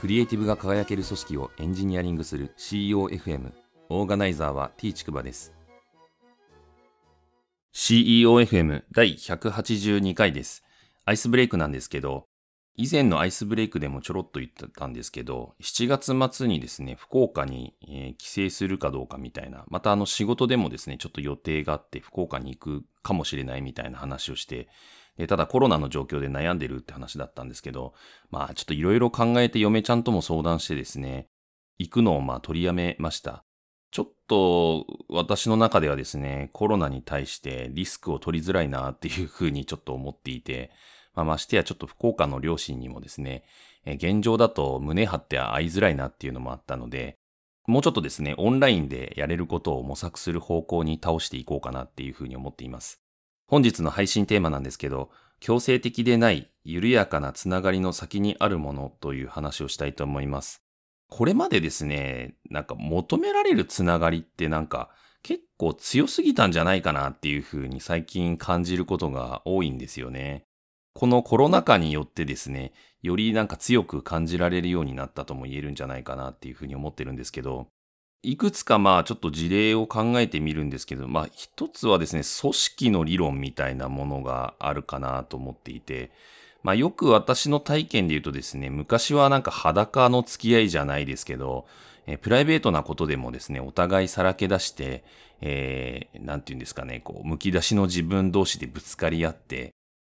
クリエイティブが輝ける組織をエンジニアリングする CEOFM オーガナイザーは T ちくばです。CEOFM 第182回です。アイスブレイクなんですけど以前のアイスブレイクでもちょろっと言ってたんですけど、7月末にですね、福岡に、えー、帰省するかどうかみたいな、またあの仕事でもですね、ちょっと予定があって福岡に行くかもしれないみたいな話をして、でただコロナの状況で悩んでるって話だったんですけど、まあちょっといろいろ考えて嫁ちゃんとも相談してですね、行くのをまあ取りやめました。ちょっと私の中ではですね、コロナに対してリスクを取りづらいなっていうふうにちょっと思っていて、まあ、ましてやちょっと福岡の両親にもですね、え現状だと胸張って会いづらいなっていうのもあったので、もうちょっとですね、オンラインでやれることを模索する方向に倒していこうかなっていうふうに思っています。本日の配信テーマなんですけど、強制的でない緩やかなつながりの先にあるものという話をしたいと思います。これまでですね、なんか求められるつながりってなんか結構強すぎたんじゃないかなっていうふうに最近感じることが多いんですよね。このコロナ禍によってですね、よりなんか強く感じられるようになったとも言えるんじゃないかなっていうふうに思ってるんですけど、いくつかまあちょっと事例を考えてみるんですけど、まあ一つはですね、組織の理論みたいなものがあるかなと思っていて、まあよく私の体験で言うとですね、昔はなんか裸の付き合いじゃないですけど、えプライベートなことでもですね、お互いさらけ出して、えー、なんて言うんですかね、こう、剥き出しの自分同士でぶつかり合って、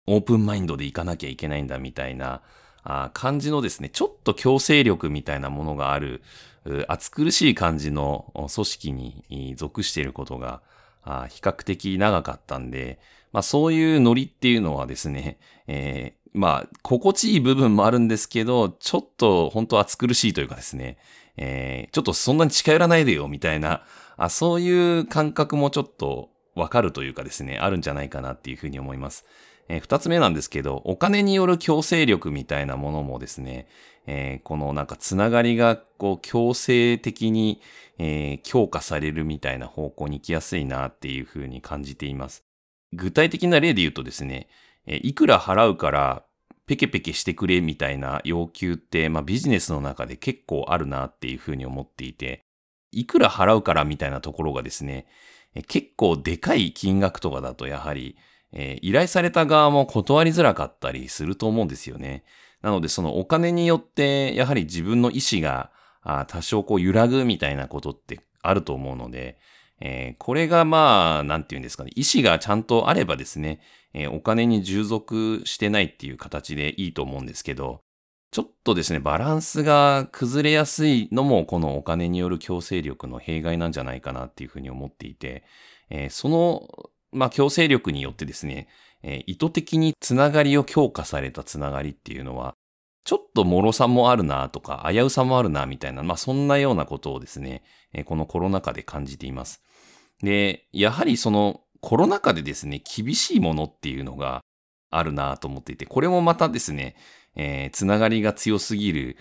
オープンマインドでいかなきゃいけないんだみたいなあ感じのですね、ちょっと強制力みたいなものがある、暑苦しい感じの組織に属していることがあ比較的長かったんで、まあそういうノリっていうのはですね、えー、まあ心地いい部分もあるんですけど、ちょっと本当暑苦しいというかですね、えー、ちょっとそんなに近寄らないでよみたいなあ、そういう感覚もちょっとわかるというかですね、あるんじゃないかなっていうふうに思います。えー、二つ目なんですけど、お金による強制力みたいなものもですね、えー、このなんかつながりがこう強制的に、えー、強化されるみたいな方向に行きやすいなっていうふうに感じています。具体的な例で言うとですね、えいくら払うからペケペケしてくれみたいな要求って、まあビジネスの中で結構あるなっていうふうに思っていて、いくら払うからみたいなところがですね、結構でかい金額とかだとやはり、えー、依頼された側も断りづらかったりすると思うんですよね。なのでそのお金によってやはり自分の意思があ多少こう揺らぐみたいなことってあると思うので、えー、これがまあ、なんて言うんですかね、意思がちゃんとあればですね、えー、お金に従属してないっていう形でいいと思うんですけど、ちょっとですね、バランスが崩れやすいのもこのお金による強制力の弊害なんじゃないかなっていうふうに思っていて、えー、そのまあ、強制力によってですね、えー、意図的につながりを強化されたつながりっていうのは、ちょっと脆さもあるなとか、危うさもあるなみたいな、まあ、そんなようなことをですね、えー、このコロナ禍で感じています。で、やはりそのコロナ禍でですね、厳しいものっていうのがあるなと思っていて、これもまたですね、えー、つながりが強すぎる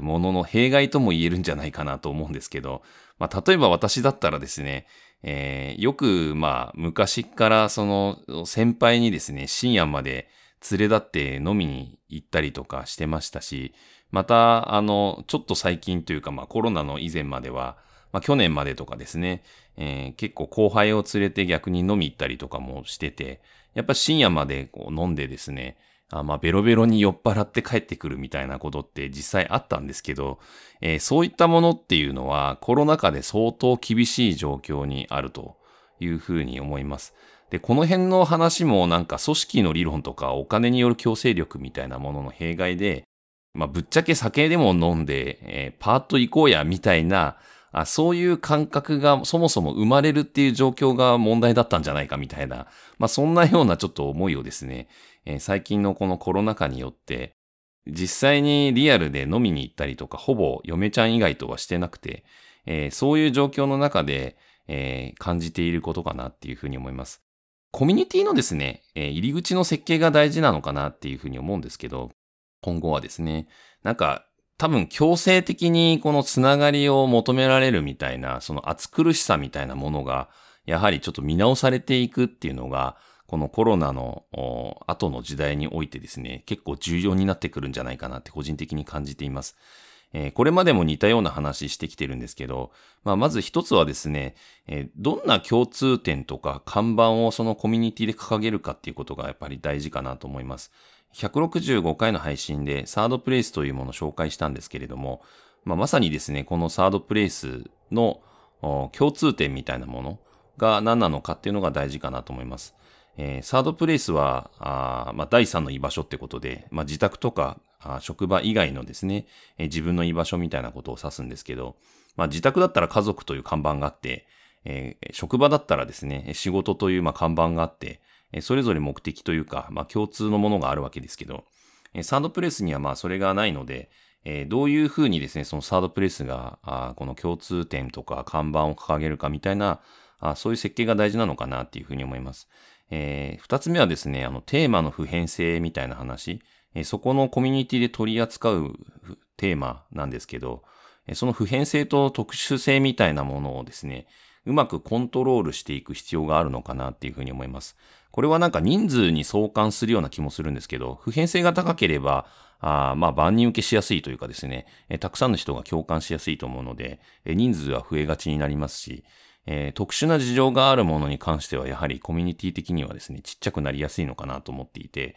ものの弊害とも言えるんじゃないかなと思うんですけど、まあ、例えば私だったらですね、えー、よく、まあ、昔からその先輩にですね、深夜まで連れ立って飲みに行ったりとかしてましたし、また、あの、ちょっと最近というか、まあコロナの以前までは、まあ去年までとかですね、えー、結構後輩を連れて逆に飲み行ったりとかもしてて、やっぱ深夜までこう飲んでですね、あまあ、ベロベロに酔っ払って帰ってくるみたいなことって実際あったんですけど、えー、そういったものっていうのはコロナ禍で相当厳しい状況にあるというふうに思います。で、この辺の話もなんか組織の理論とかお金による強制力みたいなものの弊害で、まあ、ぶっちゃけ酒でも飲んで、えー、パーッと行こうやみたいな、あそういう感覚がそもそも生まれるっていう状況が問題だったんじゃないかみたいな、まあそんなようなちょっと思いをですね、えー、最近のこのコロナ禍によって、実際にリアルで飲みに行ったりとか、ほぼ嫁ちゃん以外とはしてなくて、えー、そういう状況の中で、えー、感じていることかなっていうふうに思います。コミュニティのですね、えー、入り口の設計が大事なのかなっていうふうに思うんですけど、今後はですね、なんか多分強制的にこのつながりを求められるみたいな、その暑苦しさみたいなものが、やはりちょっと見直されていくっていうのが、このコロナの後の時代においてですね、結構重要になってくるんじゃないかなって個人的に感じています。えー、これまでも似たような話してきてるんですけど、まあ、まず一つはですね、えー、どんな共通点とか看板をそのコミュニティで掲げるかっていうことがやっぱり大事かなと思います。165回の配信でサードプレイスというものを紹介したんですけれども、まあ、まさにですね、このサードプレイスの共通点みたいなものが何なのかっていうのが大事かなと思います。えー、サードプレイスは、あまあ、第三の居場所ってことで、まあ、自宅とか職場以外のですね、えー、自分の居場所みたいなことを指すんですけど、まあ、自宅だったら家族という看板があって、えー、職場だったらですね、仕事というま看板があって、それぞれ目的というか、まあ、共通のものがあるわけですけど、サードプレスにはまあそれがないので、どういうふうにですね、そのサードプレスが、この共通点とか看板を掲げるかみたいな、そういう設計が大事なのかなっていうふうに思います。二つ目はですね、あの、テーマの普遍性みたいな話、そこのコミュニティで取り扱うテーマなんですけど、その普遍性と特殊性みたいなものをですね、うまくコントロールしていく必要があるのかなっていうふうに思います。これはなんか人数に相関するような気もするんですけど、普遍性が高ければ、あまあ万人受けしやすいというかですね、えたくさんの人が共感しやすいと思うので、え人数は増えがちになりますし、えー、特殊な事情があるものに関してはやはりコミュニティ的にはですね、ちっちゃくなりやすいのかなと思っていて、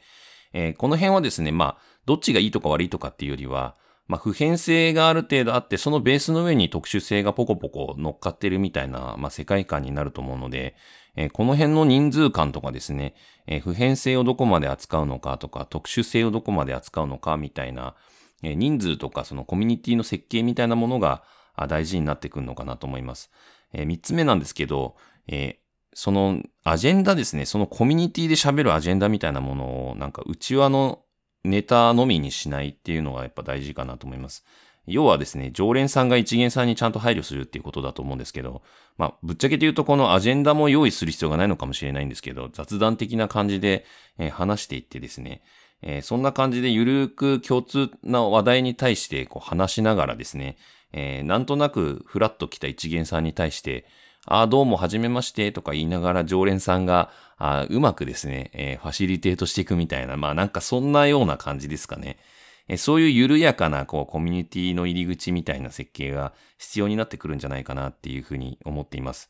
えー、この辺はですね、まあ、どっちがいいとか悪いとかっていうよりは、まあ、普遍性がある程度あって、そのベースの上に特殊性がポコポコ乗っかってるみたいな、まあ、世界観になると思うので、えー、この辺の人数感とかですね、えー、普遍性をどこまで扱うのかとか、特殊性をどこまで扱うのかみたいな、えー、人数とかそのコミュニティの設計みたいなものが大事になってくるのかなと思います。えー、3つ目なんですけど、え、そのアジェンダですね、そのコミュニティで喋るアジェンダみたいなものを、なんか内輪のネタのみにしないっていうのがやっぱ大事かなと思います。要はですね、常連さんが一元さんにちゃんと配慮するっていうことだと思うんですけど、まあ、ぶっちゃけて言うとこのアジェンダも用意する必要がないのかもしれないんですけど、雑談的な感じで、えー、話していってですね、えー、そんな感じでゆるく共通な話題に対してこう話しながらですね、えー、なんとなくフラッと来た一元さんに対して、ああ、どうも、はじめまして、とか言いながら常連さんが、あうまくですね、えー、ファシリテートしていくみたいな、まあなんかそんなような感じですかね。えー、そういう緩やかな、こう、コミュニティの入り口みたいな設計が必要になってくるんじゃないかなっていうふうに思っています。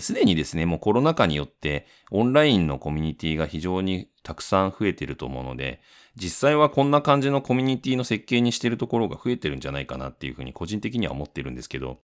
すでにですね、もうコロナ禍によってオンラインのコミュニティが非常にたくさん増えてると思うので、実際はこんな感じのコミュニティの設計にしてるところが増えてるんじゃないかなっていうふうに個人的には思ってるんですけど、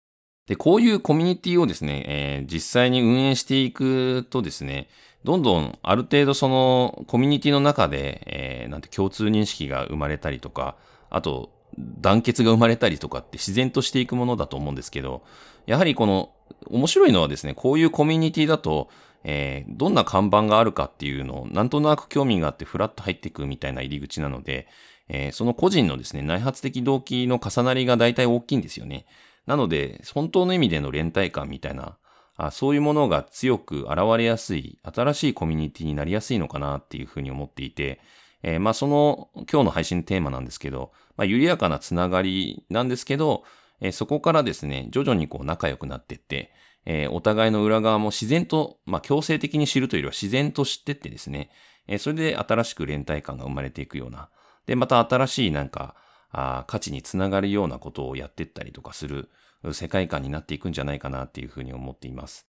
で、こういうコミュニティをですね、えー、実際に運営していくとですね、どんどんある程度そのコミュニティの中で、えー、なんて共通認識が生まれたりとか、あと団結が生まれたりとかって自然としていくものだと思うんですけど、やはりこの面白いのはですね、こういうコミュニティだと、えー、どんな看板があるかっていうのをなんとなく興味があってフラッと入っていくみたいな入り口なので、えー、その個人のですね、内発的動機の重なりが大体大きいんですよね。なので、本当の意味での連帯感みたいな、あそういうものが強く現れやすい、新しいコミュニティになりやすいのかなっていうふうに思っていて、えー、まあその今日の配信テーマなんですけど、まあ緩やかなつながりなんですけど、えー、そこからですね、徐々にこう仲良くなっていって、えー、お互いの裏側も自然と、まあ強制的に知るというよりは自然と知ってってですね、えー、それで新しく連帯感が生まれていくような、で、また新しいなんか、あ価値につながるようなことをやっていったりとかする世界観になっていくんじゃないかなっていうふうに思っています。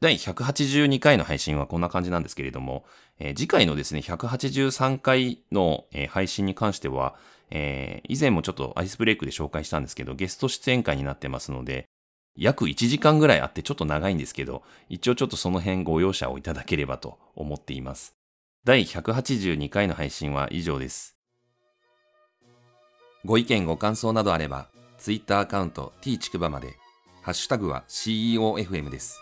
第182回の配信はこんな感じなんですけれども、えー、次回のですね、183回の、えー、配信に関しては、えー、以前もちょっとアイスブレイクで紹介したんですけど、ゲスト出演会になってますので、約1時間ぐらいあってちょっと長いんですけど、一応ちょっとその辺ご容赦をいただければと思っています。第182回の配信は以上です。ご意見ご感想などあれば、ツイッターアカウント t ちくばまで、ハッシュタグは CEOFM です。